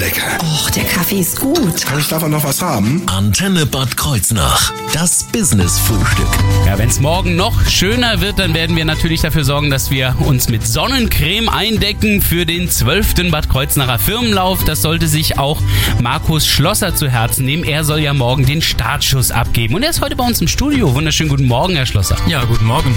lecker. Och, der Kaffee ist gut. Kann ich davon noch was haben? Antenne Bad Kreuznach. Das Business-Frühstück. Ja, wenn es morgen noch schöner wird, dann werden wir natürlich dafür sorgen, dass wir uns mit Sonnencreme eindecken für den 12. Bad Kreuznacher Firmenlauf. Das sollte sich auch Markus Schlosser zu Herzen nehmen. Er soll ja morgen den Startschuss abgeben. Und er ist heute bei uns im Studio. Wunderschönen guten Morgen, Herr Schlosser. Ja, guten Morgen.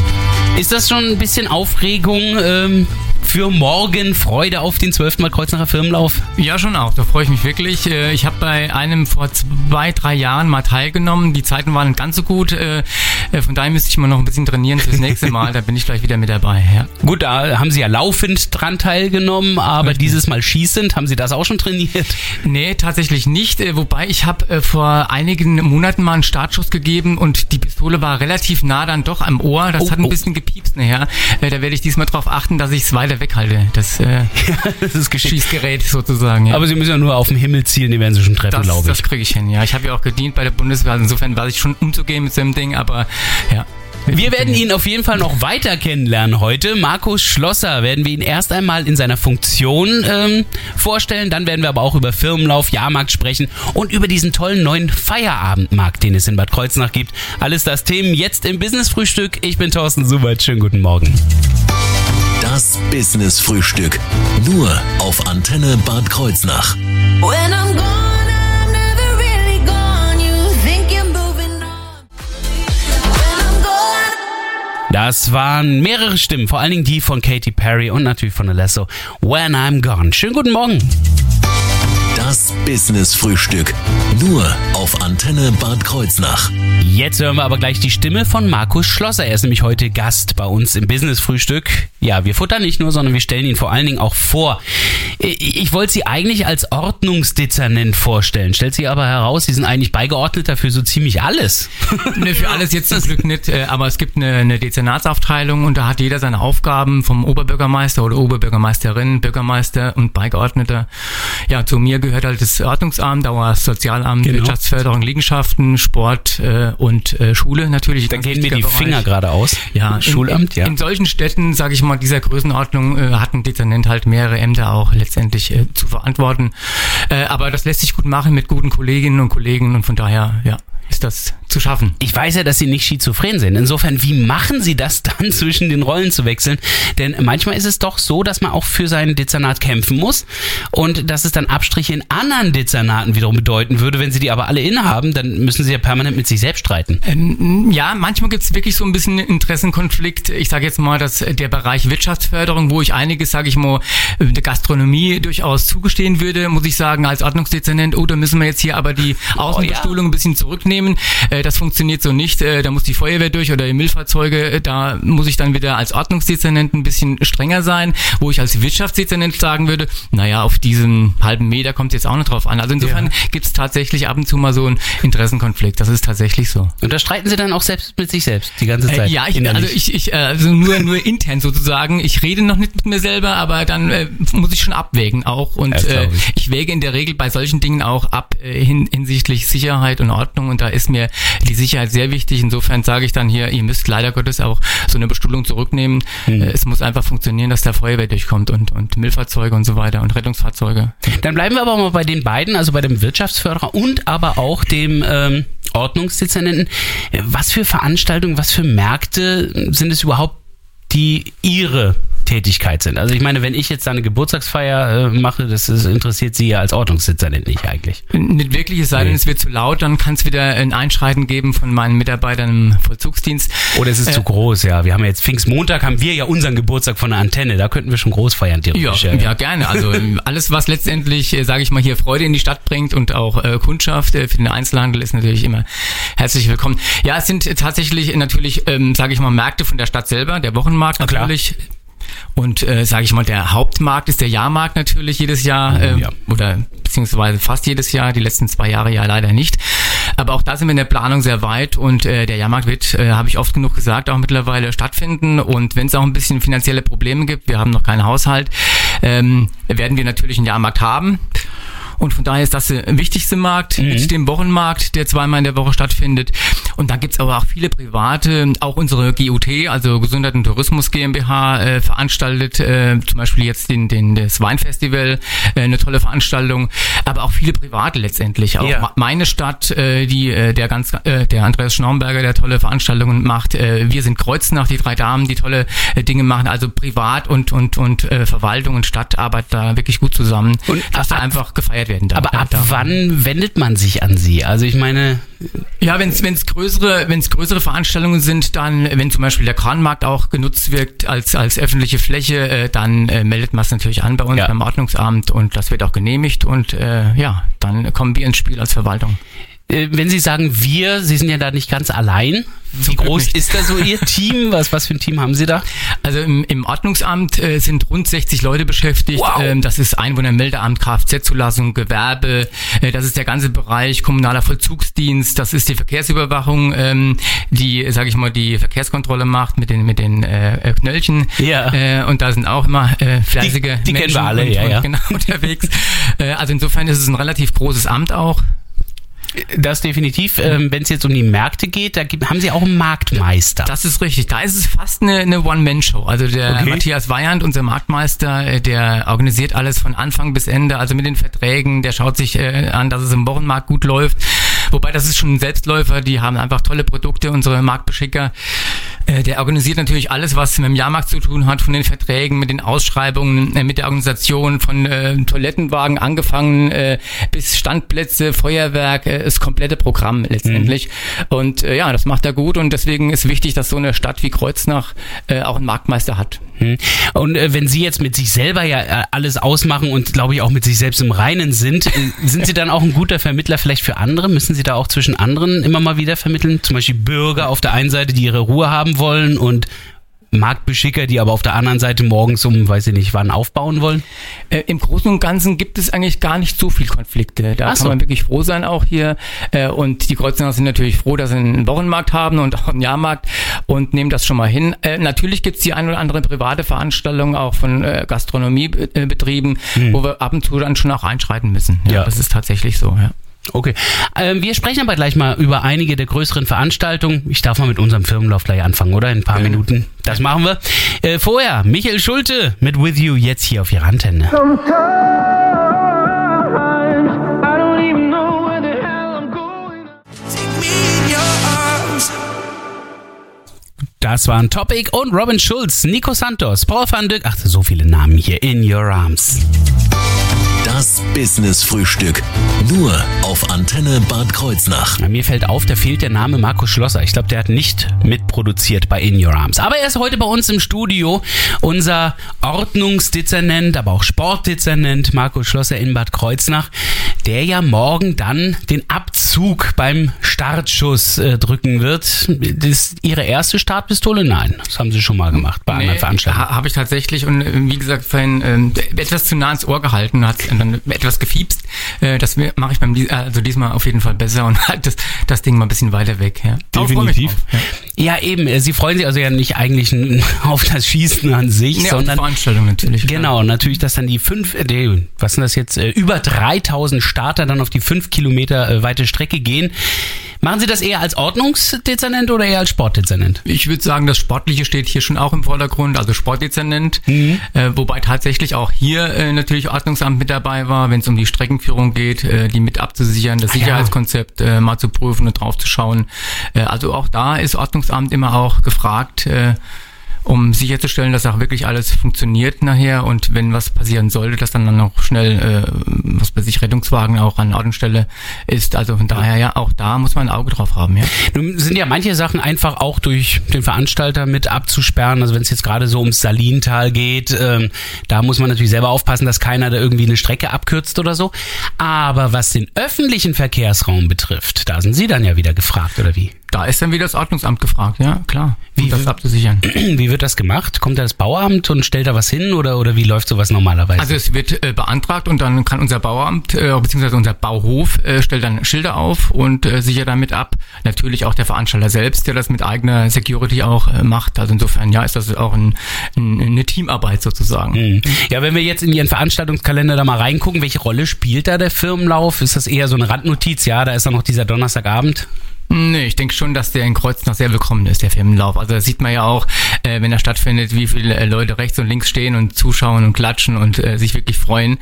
Ist das schon ein bisschen Aufregung ähm, für morgen? Freude auf den 12. Bad Kreuznacher Firmenlauf? Ja, schon auch. Da freue ich mich wirklich. Äh, Ich habe bei einem vor zwei, drei Jahren mal teilgenommen. Die Zeiten waren nicht ganz so gut. Äh, äh, Von daher müsste ich mal noch ein bisschen trainieren fürs nächste Mal. Da bin ich gleich wieder mit dabei. Ja. Gut, da haben Sie ja laufend dran teilgenommen, aber dieses Mal schießend, haben Sie das auch schon trainiert? Nee, tatsächlich nicht. Wobei ich habe vor einigen Monaten mal einen Startschuss gegeben und die Pistole war relativ nah dann doch am Ohr. Das Oh, hat ein oh. bisschen gepiepst nachher. Da werde ich diesmal darauf achten, dass ich es weiter weghalte. Das äh, das ist geschickt. Schießgerät sozusagen. Ja. Aber Sie müssen ja nur auf den Himmel zielen, die werden Sie schon treffen, Das, glaube ich. das kriege ich hin, ja. Ich habe ja auch gedient bei der Bundeswehr, also insofern weiß ich schon umzugehen mit so einem Ding, aber ja. Wir werden ihn auf jeden Fall noch weiter kennenlernen heute. Markus Schlosser werden wir ihn erst einmal in seiner Funktion ähm, vorstellen. Dann werden wir aber auch über Firmenlauf, Jahrmarkt sprechen und über diesen tollen neuen Feierabendmarkt, den es in Bad Kreuznach gibt. Alles das Themen jetzt im Business-Frühstück. Ich bin Thorsten Subert. Schönen guten Morgen. Das Business-Frühstück. Nur auf Antenne Bad Kreuznach. Das waren mehrere Stimmen, vor allen Dingen die von Katy Perry und natürlich von Alesso. When I'm Gone. Schönen guten Morgen. Das Business-Frühstück. Nur auf Antenne Bad Kreuznach. Jetzt hören wir aber gleich die Stimme von Markus Schlosser. Er ist nämlich heute Gast bei uns im Business-Frühstück. Ja, wir futtern nicht nur, sondern wir stellen ihn vor allen Dingen auch vor. Ich, ich wollte Sie eigentlich als Ordnungsdezernent vorstellen. Stellt sich aber heraus, Sie sind eigentlich Beigeordneter für so ziemlich alles. Ne, für alles jetzt zum Glück nicht, äh, aber es gibt eine, eine Dezernatsaufteilung und da hat jeder seine Aufgaben vom Oberbürgermeister oder Oberbürgermeisterin, Bürgermeister und Beigeordneter. Ja, zu mir gehört halt das Ordnungsamt, das Sozialamt, Genau. Wirtschaftsförderung, Liegenschaften, Sport äh, und äh, Schule natürlich. Da gehen mir die Bereich. Finger gerade aus. Ja, Schulamt, in, ja. In solchen Städten, sage ich mal, dieser Größenordnung äh, hat ein Dezernent halt mehrere Ämter auch letztendlich äh, zu verantworten. Äh, aber das lässt sich gut machen mit guten Kolleginnen und Kollegen und von daher, ja, ist das zu schaffen. Ich weiß ja, dass Sie nicht schizophren sind. Insofern, wie machen Sie das dann, zwischen den Rollen zu wechseln? Denn manchmal ist es doch so, dass man auch für sein Dezernat kämpfen muss und dass es dann Abstriche in anderen Dezernaten wiederum bedeuten würde. Wenn Sie die aber alle innehaben, dann müssen Sie ja permanent mit sich selbst streiten. Ähm, ja, manchmal gibt es wirklich so ein bisschen Interessenkonflikt. Ich sage jetzt mal, dass der Bereich Wirtschaftsförderung, wo ich einiges, sage ich mal, äh, der Gastronomie durchaus zugestehen würde, muss ich sagen, als Ordnungsdezernent, oh, da müssen wir jetzt hier aber die Außenbestuhlung ein bisschen zurücknehmen. Äh, Das funktioniert so nicht. Äh, Da muss die Feuerwehr durch oder die Müllfahrzeuge. Äh, Da muss ich dann wieder als Ordnungsdezernent ein bisschen strenger sein, wo ich als Wirtschaftsdezernent sagen würde, naja, auf diesen halben Meter kommt es jetzt auch nicht drauf an. Also insofern Ja. gibt es tatsächlich ab und zu mal so einen Interessenkonflikt. Das ist tatsächlich so. Und da streiten Sie dann auch selbst mit sich selbst die ganze Zeit. Äh, ja, ich, innerlich. also ich, ich äh, also nur nur intern sozusagen. Ich rede noch nicht mit mir selber, aber dann äh, muss ich schon abwägen auch und äh, ich. ich wäge in der Regel bei solchen Dingen auch ab äh, hin, hinsichtlich Sicherheit und Ordnung und da ist mir die Sicherheit sehr wichtig. Insofern sage ich dann hier, ihr müsst leider Gottes auch so eine Bestuhlung zurücknehmen. Hm. Äh, es muss einfach funktionieren, dass der Feuerwehr durchkommt und und Müllfahrzeuge und so weiter und Rettungsfahrzeuge. Dann bleiben wir aber mal bei den beiden, also bei dem Wirtschaftsförderer und aber auch dem ähm, Ordnungsdezernenten. Was für Veranstaltungen, was für Märkte sind es überhaupt, die Ihre Tätigkeit sind? Also ich meine, wenn ich jetzt da eine Geburtstagsfeier äh, mache, das ist, interessiert Sie ja als Ordnungsdezernent nicht eigentlich. Nicht wirklich, es sei denn, Nee. es wird zu laut, dann kann es wieder ein Einschreiten geben von meinen Mitarbeitern im Vollzugsdienst. Oder es ist Äh, zu groß, ja. Wir haben ja jetzt Pfingstmontag, haben wir ja unseren Geburtstag von der Antenne. Da könnten wir schon groß feiern, Ja, theoretisch. ja, gerne. Also ähm, alles, was letztendlich, äh, sage ich mal, hier Freude in die Stadt bringt und auch äh, Kundschaft äh, für den Einzelhandel ist natürlich immer herzlich willkommen. Ja, es sind äh, tatsächlich äh, natürlich, ähm, sage ich mal, Märkte von der Stadt selber, der Wochenmarkt natürlich. Und äh, sage ich mal, der Hauptmarkt ist der Jahrmarkt natürlich jedes Jahr äh, ja. oder beziehungsweise fast jedes Jahr, die letzten zwei Jahre ja leider nicht. Aber auch da sind wir in der Planung sehr weit und äh, der Jahrmarkt wird, äh, habe ich oft genug gesagt, auch mittlerweile stattfinden. Und wenn es auch ein bisschen finanzielle Probleme gibt, wir haben noch keinen Haushalt, ähm, werden wir natürlich einen Jahrmarkt haben. Und von daher ist das der wichtigste Markt mit dem Wochenmarkt, der zweimal in der Woche stattfindet. Und dann gibt's aber auch viele private, auch unsere GUT, also Gesundheit und Tourismus GmbH, äh, veranstaltet äh, zum Beispiel jetzt den, den, das Weinfestival, äh, eine tolle Veranstaltung, aber auch viele private letztendlich. Auch Ja. Meine Stadt, äh, die äh, der ganz äh, der Andreas Schnaumberger, der tolle Veranstaltungen macht. Äh, wir sind Kreuznach, die drei Damen, die tolle äh, Dinge machen. Also privat und und und äh, Verwaltung und Stadt arbeiten da wirklich gut zusammen, Und da ab- einfach gefeiert werden darf. Aber ab darf. wann wendet man sich an Sie? Also ich meine, Ja, wenn es größere, wenn's größere Veranstaltungen sind, dann, wenn zum Beispiel der Kranmarkt auch genutzt wird als, als öffentliche Fläche, äh, dann äh, meldet man es natürlich an bei uns Ja. beim Ordnungsamt und das wird auch genehmigt und äh, ja, dann kommen wir ins Spiel als Verwaltung. Äh, wenn Sie sagen wir, Sie sind ja da nicht ganz allein. Wie groß nicht. ist da so Ihr Team? Was, was für ein Team haben Sie da? Also im, im Ordnungsamt äh, sind rund 60 Leute beschäftigt. Wow. Ähm, das ist Einwohnermeldeamt, Kfz-Zulassung, Gewerbe. Äh, das ist der ganze Bereich kommunaler Vollzugsdienst. Das ist die Verkehrsüberwachung, ähm, die, sage ich mal, die Verkehrskontrolle macht mit den mit den äh, äh, Knöllchen. Ja. Äh, und da sind auch immer äh, fleißige Die- die kennen Menschen wir alle, und, ja, ja. genau unterwegs. äh, also insofern ist es ein relativ großes Amt auch. Das definitiv. Ähm, Wenn es jetzt um die Märkte geht, da gibt, haben Sie auch einen Marktmeister. Das ist richtig. Da ist es fast eine, eine One-Man-Show. Also der Okay. Matthias Weyand, unser Marktmeister, äh, der organisiert alles von Anfang bis Ende, also mit den Verträgen, der schaut sich äh, an, dass es im Wochenmarkt gut läuft. Wobei das ist schon ein Selbstläufer, die haben einfach tolle Produkte, unsere Marktbeschicker. Äh, Der organisiert natürlich alles, was mit dem Jahrmarkt zu tun hat, von den Verträgen, mit den Ausschreibungen, äh, mit der Organisation, von äh, Toilettenwagen angefangen äh, bis Standplätze, Feuerwerk, äh, das komplette Programm letztendlich. Und äh, ja, das macht er gut und deswegen ist wichtig, dass so eine Stadt wie Kreuznach äh, auch einen Marktmeister hat. Hm. Und äh, wenn Sie jetzt mit sich selber ja äh, alles ausmachen und glaube ich auch mit sich selbst im Reinen sind, äh, sind Sie dann auch ein guter Vermittler vielleicht für andere? Müssen Sie da auch zwischen anderen immer mal wieder vermitteln? Zum Beispiel Bürger auf der einen Seite, die ihre Ruhe haben wollen und Marktbeschicker, die aber auf der anderen Seite morgens um, weiß ich nicht, wann aufbauen wollen? Äh, Im Großen und Ganzen gibt es eigentlich gar nicht so viel Konflikte. Da so. kann man wirklich froh sein auch hier. Äh, Und die Kreuznacher sind natürlich froh, dass sie einen Wochenmarkt haben und auch einen Jahrmarkt und nehmen das schon mal hin. Äh, Natürlich gibt es die ein oder andere private Veranstaltung auch von äh, Gastronomiebetrieben, wo wir ab und zu dann schon auch einschreiten müssen. Ja, Hm. Ja. Das ist tatsächlich so, ja. Okay. Ähm, wir sprechen aber gleich mal über einige der größeren Veranstaltungen. Ich darf mal mit unserem Firmenlauf gleich anfangen, oder? In ein paar Minuten. Das machen wir. Äh, vorher, Michael Schulte mit With You jetzt hier auf Ihrer Antenne. I Das waren Topic und Robin Schulz, Nico Santos, Paul van Dyk. Ach, so viele Namen hier. In Your Arms. Das Business Frühstück. Nur auf Antenne Bad Kreuznach. Ja, mir fällt auf, da fehlt der Name Markus Schlosser. Ich glaube, der hat nicht mitproduziert bei In Your Arms. Aber er ist heute bei uns im Studio. Unser Ordnungsdezernent, aber auch Sportdezernent Markus Schlosser in Bad Kreuznach, der ja morgen dann den Abzug beim Startschuss äh, drücken wird. Das ist Ihre erste Startpistole? Nein, das haben Sie schon mal gemacht bei anderen Veranstaltungen. ha- Habe ich tatsächlich und äh, wie gesagt vorhin ähm, etwas zu nah ins Ohr gehalten, hat dann etwas gefiepst. Äh, das mache ich beim also diesmal auf jeden Fall besser und halt das, das Ding mal ein bisschen weiter weg. Ja. Drauf, Ja. Ja, eben. äh, Sie freuen sich also ja nicht eigentlich auf das Schießen an sich, Nee, auf die sondern Veranstaltung natürlich. Genau, natürlich, dass dann die fünf, äh, was sind das jetzt, äh, über 3000 Starter dann auf die fünf Kilometer weite Strecke gehen. Machen Sie das eher als Ordnungsdezernent oder eher als Sportdezernent? Ich würde sagen, das Sportliche steht hier schon auch im Vordergrund, also Sportdezernent, Mhm. äh, wobei tatsächlich auch hier äh, natürlich Ordnungsamt mit dabei war, wenn es um die Streckenführung geht, äh, die mit abzusichern, das Ah, ja. Sicherheitskonzept äh, mal zu prüfen und drauf zu schauen. Äh, also auch da ist Ordnungsamt immer auch gefragt, äh, um sicherzustellen, dass auch wirklich alles funktioniert nachher und wenn was passieren sollte, dass dann, dann auch schnell, äh, was bei sich Rettungswagen auch an Ort und Stelle ist. Also von daher ja, auch da muss man ein Auge drauf haben, ja. Nun sind ja manche Sachen einfach auch durch den Veranstalter mit abzusperren. Also wenn es jetzt gerade so ums Salintal geht, ähm, da muss man natürlich selber aufpassen, dass keiner da irgendwie eine Strecke abkürzt oder so. Aber was den öffentlichen Verkehrsraum betrifft, da sind Sie dann ja wieder gefragt, oder wie? Da ist dann wieder das Ordnungsamt gefragt, ja, klar, um das abzusichern. Wie wird das gemacht? Kommt da das Bauamt und stellt da was hin oder, oder wie läuft sowas normalerweise? Also es wird äh, beantragt und dann kann unser Bauamt äh, beziehungsweise unser Bauhof äh, stellt dann Schilder auf und äh, sichert damit ab. Natürlich auch der Veranstalter selbst, der das mit eigener Security auch äh, macht. Also insofern ja, ist das auch ein, ein, eine Teamarbeit sozusagen. Hm. ja, wenn wir jetzt in Ihren Veranstaltungskalender da mal reingucken, welche Rolle spielt da der Firmenlauf? Ist das eher so eine Randnotiz? Ja, da ist dann noch dieser Donnerstagabend. Nee, ich denke schon, dass der in Kreuznach sehr willkommen ist, der Firmenlauf. Also das sieht man ja auch, äh, wenn er stattfindet, wie viele äh, Leute rechts und links stehen und zuschauen und klatschen und äh, sich wirklich freuen.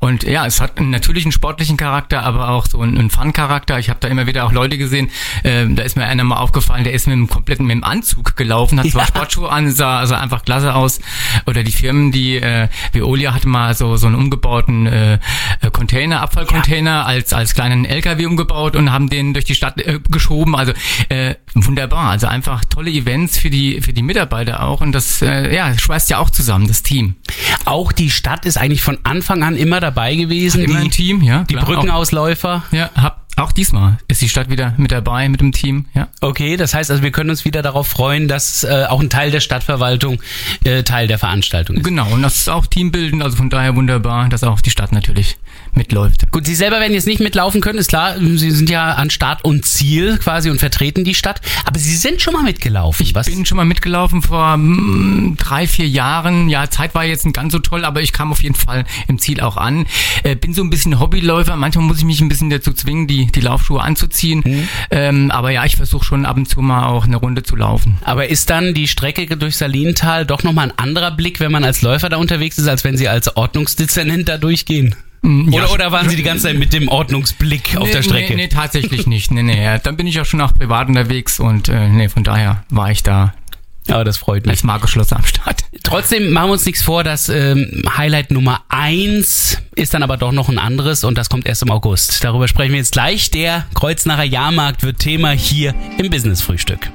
Und ja, es hat einen natürlichen sportlichen Charakter, aber auch so einen, einen Fun-Charakter. Ich habe da immer wieder auch Leute gesehen, äh, da ist mir einer mal aufgefallen, der ist mit dem kompletten mit dem Anzug gelaufen, hat zwar Ja. Sportschuhe an, sah, sah einfach klasse aus. Oder die Firmen, die, äh, Veolia hatte mal so, so einen umgebauten äh, äh, Container, Abfallcontainer als, als kleinen LKW umgebaut und haben den durch die Stadt äh, geschoben. Also äh, wunderbar. Also einfach tolle Events für die, für die Mitarbeiter auch. Und das äh, ja, schweißt ja auch zusammen, das Team. Auch die Stadt ist eigentlich von Anfang an immer dabei gewesen. Immer die, ein Team, ja. Die klar. Brückenausläufer. Auch, ja, hab, auch diesmal ist die Stadt wieder mit dabei, mit dem Team, ja. Okay, das heißt also, wir können uns wieder darauf freuen, dass äh, auch ein Teil der Stadtverwaltung äh, Teil der Veranstaltung ist. Genau, und das ist auch teambildend, also von daher wunderbar, dass auch die Stadt natürlich mitläuft. Gut, Sie selber werden jetzt nicht mitlaufen können, ist klar. Sie sind ja an Start und Ziel quasi und vertreten die Stadt. Aber Sie sind schon mal mitgelaufen. Ich Was? bin schon mal mitgelaufen vor mm, drei, vier Jahren. Ja, Zeit war jetzt nicht ganz so toll, aber ich kam auf jeden Fall im Ziel auch an. Äh, bin so ein bisschen Hobbyläufer. Manchmal muss ich mich ein bisschen dazu zwingen, die, die Laufschuhe anzuziehen. Ähm, aber ja, ich versuche schon ab und zu mal auch eine Runde zu laufen. Aber ist dann die Strecke durch Salintal doch nochmal ein anderer Blick, wenn man als Läufer da unterwegs ist, als wenn Sie als Ordnungsdezernent da durchgehen? Mm, ja, Oder, oder waren Sie die ganze Zeit mit dem Ordnungsblick auf nee, der Strecke? Nee, nee, tatsächlich nicht. Nee, nee. Dann bin ich auch schon auch privat unterwegs und äh, nee, von daher war ich da Aber das freut mich. als Marco Schlosser am Start. Trotzdem machen wir uns nichts vor, das ähm, Highlight Nummer eins ist dann aber doch noch ein anderes und das kommt erst im August. Darüber sprechen wir jetzt gleich. Der Kreuznacher Jahrmarkt wird Thema hier im Business Frühstück.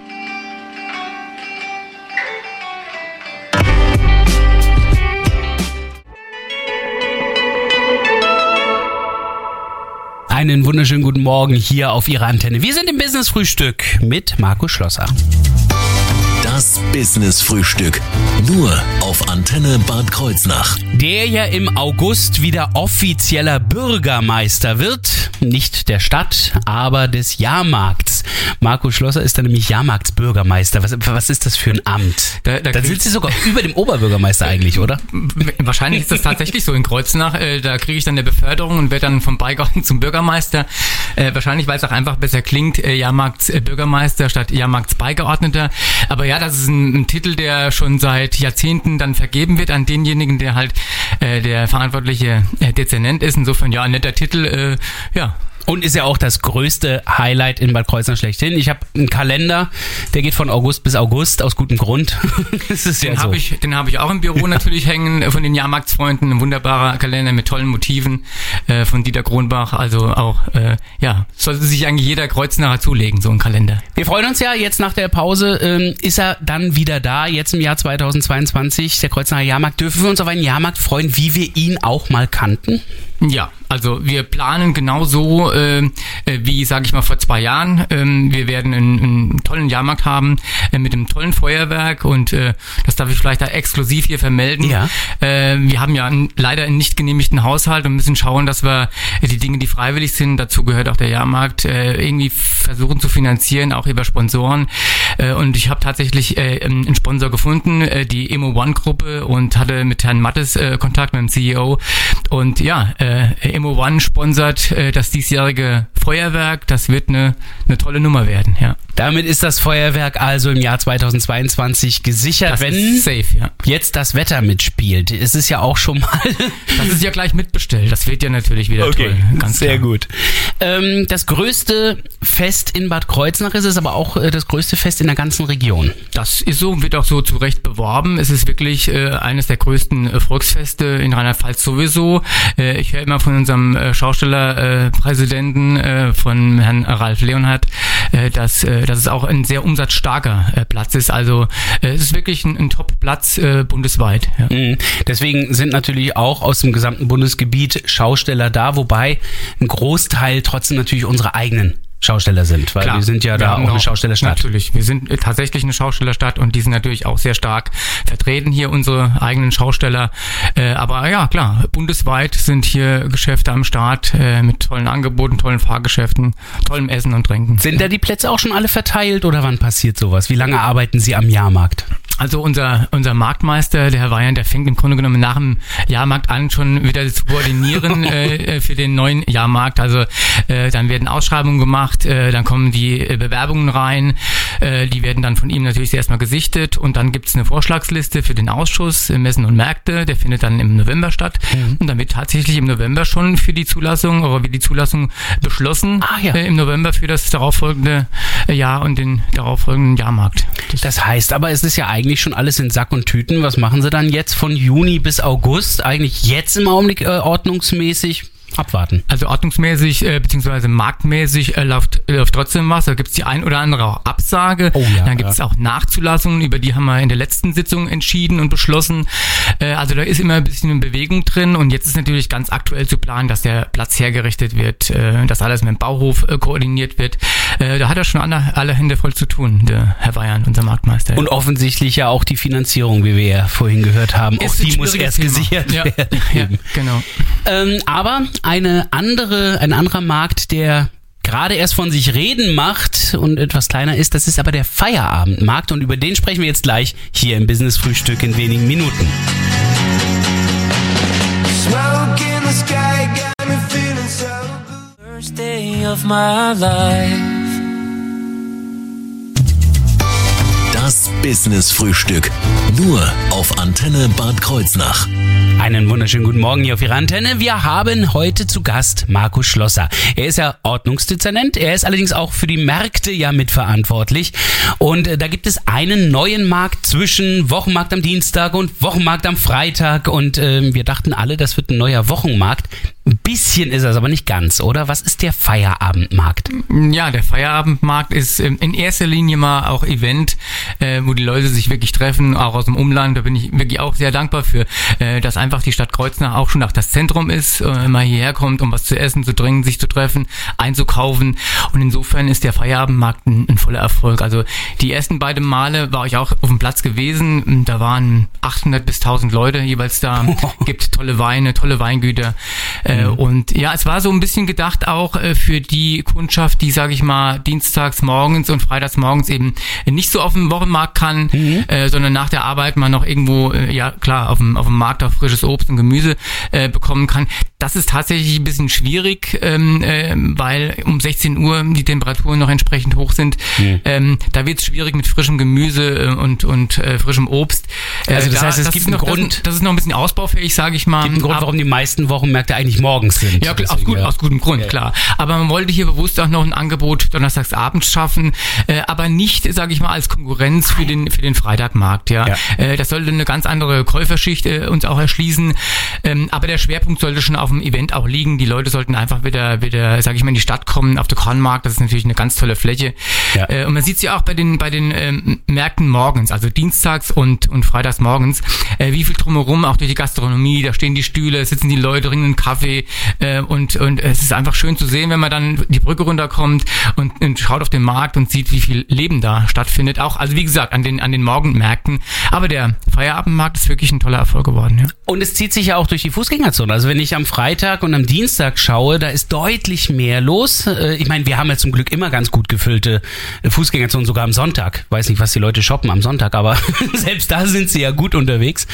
Einen wunderschönen guten Morgen hier auf Ihrer Antenne. Wir sind im Business Frühstück mit Markus Schlosser. Das Business Frühstück. Nur auf Antenne Bad Kreuznach. der ja im August wieder offizieller Bürgermeister wird. Nicht der Stadt, aber des Jahrmarkts. Marco Schlosser ist dann nämlich Jahrmarktsbürgermeister. Was, was ist das für ein Amt? Da- da Dann sind Sie sogar über dem Oberbürgermeister eigentlich, oder? Wahrscheinlich ist das tatsächlich so in Kreuznach. Äh, da kriege ich dann eine Beförderung und werde dann vom Beigarten zum Bürgermeister. Äh, wahrscheinlich, weil es auch einfach besser klingt, äh, Jahrmarktsbürgermeister statt Jahrmarktsbeigeordneter. Aber ja, das ist ein, ein Titel, der schon seit Jahrzehnten dann vergeben wird an denjenigen, der halt äh, der verantwortliche äh, Dezernent ist. Insofern ja, ein netter Titel. Äh, ja, Und ist ja auch das größte Highlight in Bad Kreuznach schlechthin. Ich habe einen Kalender, der geht von August bis August, aus gutem Grund. ist ja Den so. habe ich, den habe ich auch im Büro natürlich hängen äh, von den Jahrmarktsfreunden. Ein wunderbarer Kalender mit tollen Motiven äh, von Dieter Kronbach. Also auch, äh, ja, sollte sich eigentlich jeder Kreuznacher zulegen, so ein Kalender. Wir freuen uns ja, jetzt nach der Pause ähm, ist er dann wieder da, jetzt im Jahr 2022, der Kreuznacher Jahrmarkt. Dürfen wir uns auf einen Jahrmarkt freuen, wie wir ihn auch mal kannten? Ja, also wir planen genauso äh, äh, wie, sage ich mal, vor zwei Jahren. Ähm, wir werden einen, einen tollen Jahrmarkt haben äh, mit einem tollen Feuerwerk und äh, das darf ich vielleicht da exklusiv hier vermelden. Ja. Äh, wir haben ja einen, leider einen nicht genehmigten Haushalt und müssen schauen, dass wir äh, die Dinge, die freiwillig sind, dazu gehört auch der Jahrmarkt, äh, irgendwie versuchen zu finanzieren, auch über Sponsoren. Äh, und ich habe tatsächlich äh, einen Sponsor gefunden, äh, die Emo One Gruppe und hatte mit Herrn Mattes äh, Kontakt mit dem CEO. Und ja, äh, Emo One sponsert äh, das diesjährige Feuerwerk. Das wird eine, eine tolle Nummer werden, ja. Damit ist das Feuerwerk also im Jahr 2022 gesichert, Das wenn safe, ja. jetzt das Wetter mitspielt. Es ist ja auch schon mal Das ist ja gleich mitbestellt. Das wird ja natürlich wieder toll. Ganz sehr klar. gut. Ähm, das größte Fest in Bad Kreuznach ist es aber auch äh, das größte Fest in der ganzen Region. Das ist so, wird auch so zu Recht beworben. Es ist wirklich äh, eines der größten äh, Volksfeste in Rheinland-Pfalz sowieso. Äh, ich höre immer von unserem äh, Schaustellerpräsidenten, äh, äh, von Herrn Ralf Leonhardt, äh, dass, äh, dass es auch ein sehr umsatzstarker äh, Platz ist. Also äh, es ist wirklich ein, ein Top-Platz äh, bundesweit. Ja. Mhm. Deswegen sind natürlich auch aus dem gesamten Bundesgebiet Schausteller da, wobei ein Großteil trotzdem natürlich unsere eigenen Schausteller sind, weil wir sind ja da auch eine Schaustellerstadt. Natürlich, wir sind tatsächlich eine Schaustellerstadt und die sind natürlich auch sehr stark vertreten hier, unsere eigenen Schausteller. Äh, aber ja, klar, bundesweit sind hier Geschäfte am Start äh, mit tollen Angeboten, tollen Fahrgeschäften, tollem Essen und Trinken. Sind da die Plätze auch schon alle verteilt oder wann passiert sowas? Wie lange arbeiten Sie am Jahrmarkt? Also unser, unser Marktmeister, der Herr Weyan, der fängt im Grunde genommen nach dem Jahrmarkt an, schon wieder zu koordinieren äh, äh, für den neuen Jahrmarkt. Also äh, dann werden Ausschreibungen gemacht, äh, dann kommen die äh, Bewerbungen rein, äh, die werden dann von ihm natürlich zuerst mal gesichtet und dann gibt es eine Vorschlagsliste für den Ausschuss äh, Messen und Märkte, der findet dann im November statt und dann wird tatsächlich im November schon für die Zulassung oder wie die Zulassung beschlossen Ah, ja. im November für das darauffolgende Jahr und den darauffolgenden Jahrmarkt. Das heißt aber, es ist ja eigentlich schon alles in Sack und Tüten. Was machen Sie dann jetzt von Juni bis August? Eigentlich jetzt im Augenblick äh, ordnungsmäßig abwarten. Also ordnungsmäßig äh, beziehungsweise marktmäßig äh, läuft, läuft trotzdem was. Da gibt's die ein oder andere auch Absage. Oh ja, Dann gibt's auch Nachzulassungen, über die haben wir in der letzten Sitzung entschieden und beschlossen. Äh, also da ist immer ein bisschen Bewegung drin und jetzt ist natürlich ganz aktuell zu planen, dass der Platz hergerichtet wird, äh, dass alles mit dem Bauhof äh, koordiniert wird. Äh, da hat er schon alle, alle Hände voll zu tun, der Herr Weyan, unser Marktmeister. Und offensichtlich ja auch die Finanzierung, wie wir ja vorhin gehört haben. Auch Ist ein die muss erst Thema. gesichert ja, werden. Ja, genau. Ähm, aber eine andere, ein anderer Markt, der gerade erst von sich reden macht und etwas kleiner ist, das ist aber der Feierabendmarkt und über den sprechen wir jetzt gleich hier im Business Frühstück in wenigen Minuten. Smoke in the sky got me feeling so good. First day of my life. Das Business Frühstück. Nur auf Antenne Bad Kreuznach. Einen wunderschönen guten Morgen hier auf Ihrer Antenne. Wir haben heute zu Gast Markus Schlosser. Er ist ja Ordnungsdezernent. Er ist allerdings auch für die Märkte ja mitverantwortlich. Und äh, da gibt es einen neuen Markt zwischen Wochenmarkt am Dienstag und Wochenmarkt am Freitag. Und ähm, wir dachten alle, das wird ein neuer Wochenmarkt. Ein bisschen ist es aber nicht ganz, oder? Was ist der Feierabendmarkt? Ja, der Feierabendmarkt ist ähm, in erster Linie mal auch Event, äh, wo die Leute sich wirklich treffen, auch aus dem Umland. Da bin ich wirklich auch sehr dankbar für, äh, dass einfach die Stadt Kreuznach auch schon nach das Zentrum ist, äh, mal hierher kommt, um was zu essen, zu trinken, sich zu treffen, einzukaufen. Und insofern ist der Feierabendmarkt ein, ein voller Erfolg. Also die ersten beiden Male war ich auch auf dem Platz gewesen. Da waren 800 bis 1000 Leute jeweils da. Gibt tolle Weine, tolle Weingüter. Äh, Und ja, es war so ein bisschen gedacht auch äh, für die Kundschaft, die, sage ich mal, dienstags morgens und freitags morgens eben nicht so auf dem Wochenmarkt kann, äh, sondern nach der Arbeit man noch irgendwo, äh, ja klar, auf dem, auf dem Markt auch frisches Obst und Gemüse äh, bekommen kann. Das ist tatsächlich ein bisschen schwierig, ähm, äh, weil um 16 Uhr die Temperaturen noch entsprechend hoch sind. Ähm, da wird es schwierig mit frischem Gemüse äh, und, und äh, frischem Obst. Äh, Also das heißt, es gibt ist einen noch, Grund- Das, das ist noch ein bisschen ausbaufähig, sage ich mal. Gibt einen Grund, warum die meisten Wochenmärkte eigentlich morgens sind. ja, klar, aus, Deswegen, gut, ja. aus gutem Grund, klar. Aber man wollte hier bewusst auch noch ein Angebot donnerstags abends schaffen, äh, aber nicht, sage ich mal, als Konkurrenz für den für den Freitagmarkt. Ja, Ja. Äh, das sollte eine ganz andere Käuferschicht äh, uns auch erschließen. Ähm, aber der Schwerpunkt sollte schon auf dem Event auch liegen. Die Leute sollten einfach wieder wieder, sage ich mal, in die Stadt kommen, auf der Kornmarkt. Das ist natürlich eine ganz tolle Fläche. Ja. Äh, und man sieht ja auch bei den bei den ähm, Märkten morgens, also dienstags und und freitags morgens, äh, wie viel drumherum auch durch die Gastronomie. Da stehen die Stühle, sitzen die Leute, trinken einen Kaffee äh, und und es ist einfach schön zu sehen, wenn man dann die Brücke runterkommt und, und schaut auf den Markt und sieht, wie viel Leben da stattfindet. Auch also wie gesagt an den an den Morgenmärkten. Aber der Feierabendmarkt ist wirklich ein toller Erfolg geworden. Ja. Und es zieht sich ja auch durch die Fußgängerzone. Also wenn ich am Freitag und am Dienstag schaue, da ist deutlich mehr los. Äh, Ich meine, wir haben ja zum Glück immer ganz gut gefüllte Fußgängerzonen, sogar am Sonntag. Weiß nicht, was die Leute shoppen am Sonntag, aber selbst da sind sie ja gut unterwegs.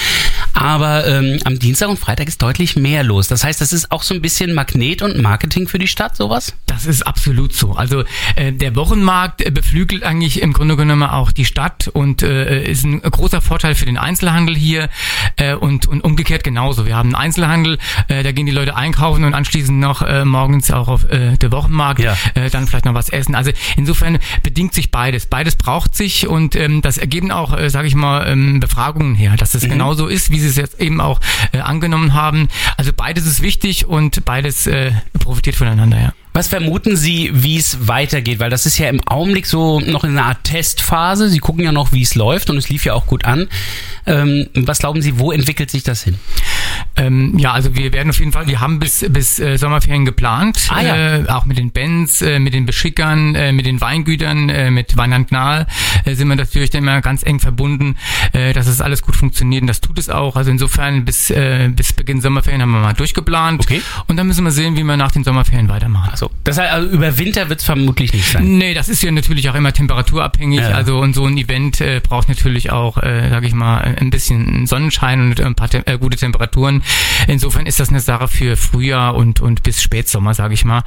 Aber ähm, am Dienstag und Freitag ist deutlich mehr los. Das heißt, das ist auch so ein bisschen Magnet und Marketing für die Stadt, sowas? Das ist absolut so. Also äh, der Wochenmarkt äh, beflügelt eigentlich im Grunde genommen auch die Stadt und äh, ist ein großer Vorteil für den Einzelhandel hier äh, und, und umgekehrt genauso. Wir haben einen Einzelhandel, äh, da gehen die Leute einkaufen und anschließend noch äh, morgens auch auf äh, der Wochenmarkt, Ja. äh, dann vielleicht noch was essen. Also insofern bedingt sich beides. Beides braucht sich und ähm, das ergeben auch, äh, sage ich mal, ähm, Befragungen her, dass es genauso ist, wie sie es jetzt eben auch äh, angenommen haben. Also beides ist wichtig und beides äh, profitiert voneinander, ja. Was vermuten Sie, wie es weitergeht? Weil das ist ja im Augenblick so noch in einer Art Testphase. Sie gucken ja noch, wie es läuft und es lief ja auch gut an. Ähm, was glauben Sie, wo entwickelt sich das hin? Ähm, ja, also wir werden auf jeden Fall, wir haben bis, bis äh, Sommerferien geplant, Ah, ja. äh, auch mit den Bands, äh, mit den Beschickern, äh, mit den Weingütern, äh, mit Weinland Nahe äh, sind wir natürlich dann immer ganz eng verbunden, äh, dass es alles gut funktioniert und das tut es auch. Also insofern bis, äh, bis Beginn Sommerferien haben wir mal durchgeplant Okay. und dann müssen wir sehen, wie wir nach den Sommerferien weitermachen. Also, das heißt, also über Winter wird es vermutlich nicht sein. Nee, das ist ja natürlich auch immer temperaturabhängig. Ja. Also und so ein Event äh, braucht natürlich auch, äh, sage ich mal, ein bisschen Sonnenschein und ein paar te äh, gute Temperaturen. Insofern ist das eine Sache für Frühjahr und und bis Spätsommer, sage ich mal.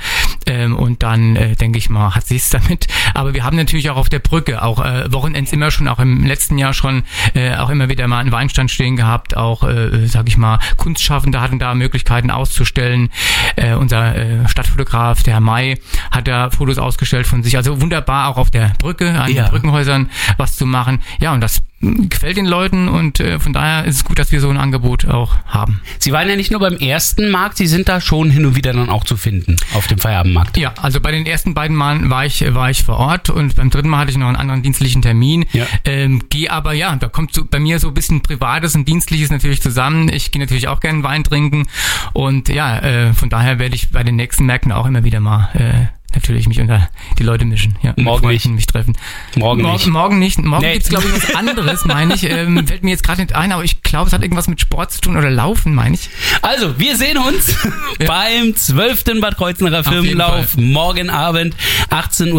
Ähm, und dann äh, denke ich mal, hat sich's damit. Aber wir haben natürlich auch auf der Brücke auch äh, Wochenends immer schon, auch im letzten Jahr schon, äh, auch immer wieder mal einen Weinstand stehen gehabt. Auch, äh, sage ich mal, Kunstschaffende hatten da Möglichkeiten auszustellen. Äh, unser äh, Stadtfotograf, der Herr May, hat da Fotos ausgestellt von sich. Also wunderbar auch auf der Brücke, an Ja. den Brückenhäusern was zu machen. Ja, und das gefällt den Leuten und äh, von daher ist es gut, dass wir so ein Angebot auch haben. Sie waren ja nicht nur beim ersten Markt, Sie sind da schon hin und wieder dann auch zu finden auf dem Feierabendmarkt. Ja, also bei den ersten beiden Malen war ich, war ich vor Ort und beim dritten Mal hatte ich noch einen anderen dienstlichen Termin. Ja. Ähm, gehe aber, ja, da kommt so bei mir so ein bisschen Privates und Dienstliches natürlich zusammen. Ich gehe natürlich auch gerne Wein trinken und ja, äh, von daher werde ich bei den nächsten Märkten auch immer wieder mal äh, natürlich mich unter die Leute mischen. Ja, Morgen nicht. mich treffen. Morgen Mor nicht. Morgen nicht. Morgen Nee. gibt's glaube ich, was anderes, meine ich. Ähm, fällt mir jetzt gerade nicht ein, aber ich glaube, es hat irgendwas mit Sport zu tun oder Laufen, meine ich. Also, wir sehen uns beim 12. Bad Kreuznacher Filmlauf. Morgen Abend, 18.30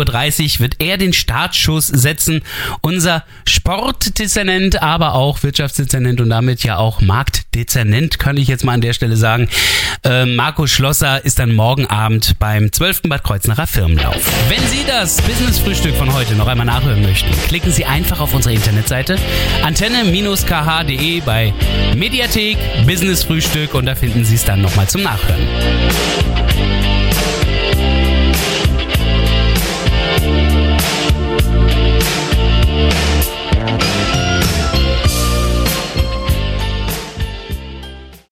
Uhr, wird er den Startschuss setzen. Unser Sportdezernent, aber auch Wirtschaftsdezernent und damit ja auch Marktdezernent, kann ich jetzt mal an der Stelle sagen. Äh, Marco Schlosser ist dann morgen Abend beim 12. Bad Kreuznacher Firmenlauf. Wenn Sie das Business-Frühstück von heute noch einmal nachhören möchten, klicken Sie einfach auf unsere Internetseite antenne-kh.de bei Mediathek Business Frühstück und da finden Sie es dann nochmal zum Nachhören.